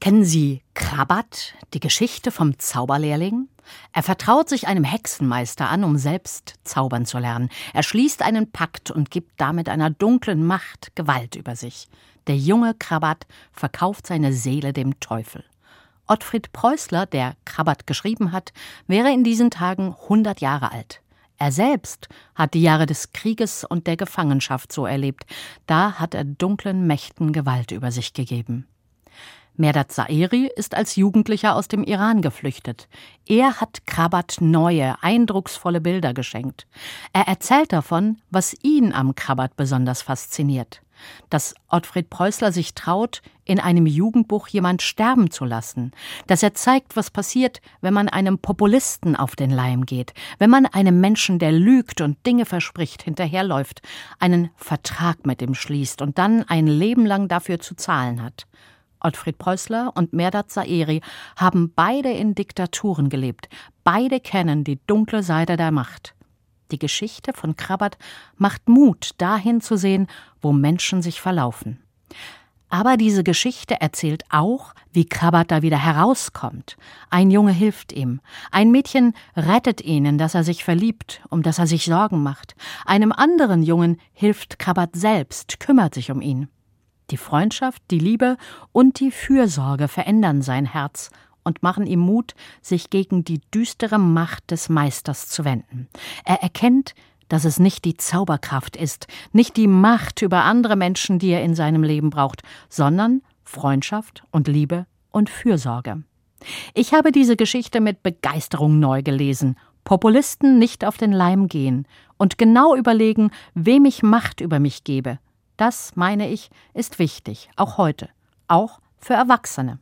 Kennen Sie Krabat, die Geschichte vom Zauberlehrling? Er vertraut sich einem Hexenmeister an, um selbst zaubern zu lernen. Er schließt einen Pakt und gibt damit einer dunklen Macht Gewalt über sich. Der junge Krabat verkauft seine Seele dem Teufel. Ottfried Preußler, der Krabat geschrieben hat, wäre in diesen Tagen 100 Jahre alt. Er selbst hat die Jahre des Krieges und der Gefangenschaft so erlebt. Da hat er dunklen Mächten Gewalt über sich gegeben. Merdat Saeri ist als Jugendlicher aus dem Iran geflüchtet. Er hat Krabat neue, eindrucksvolle Bilder geschenkt. Er erzählt davon, was ihn am Krabat besonders fasziniert. Dass Ottfried Preußler sich traut, in einem Jugendbuch jemand sterben zu lassen. Dass er zeigt, was passiert, wenn man einem Populisten auf den Leim geht. Wenn man einem Menschen, der lügt und Dinge verspricht, hinterherläuft. Einen Vertrag mit ihm schließt und dann ein Leben lang dafür zu zahlen hat. Ottfried Preußler und Merdat Saeri haben beide in Diktaturen gelebt. Beide kennen die dunkle Seite der Macht. Die Geschichte von Krabat macht Mut, dahin zu sehen, wo Menschen sich verlaufen. Aber diese Geschichte erzählt auch, wie Krabat da wieder herauskommt. Ein Junge hilft ihm. Ein Mädchen rettet ihn, in das er sich verliebt, um das er sich Sorgen macht. Einem anderen Jungen hilft Krabat selbst, kümmert sich um ihn. Die Freundschaft, die Liebe und die Fürsorge verändern sein Herz und machen ihm Mut, sich gegen die düstere Macht des Meisters zu wenden. Er erkennt, dass es nicht die Zauberkraft ist, nicht die Macht über andere Menschen, die er in seinem Leben braucht, sondern Freundschaft und Liebe und Fürsorge. Ich habe diese Geschichte mit Begeisterung neu gelesen. Populisten nicht auf den Leim gehen und genau überlegen, wem ich Macht über mich gebe, das, meine ich, ist wichtig, auch heute, auch für Erwachsene.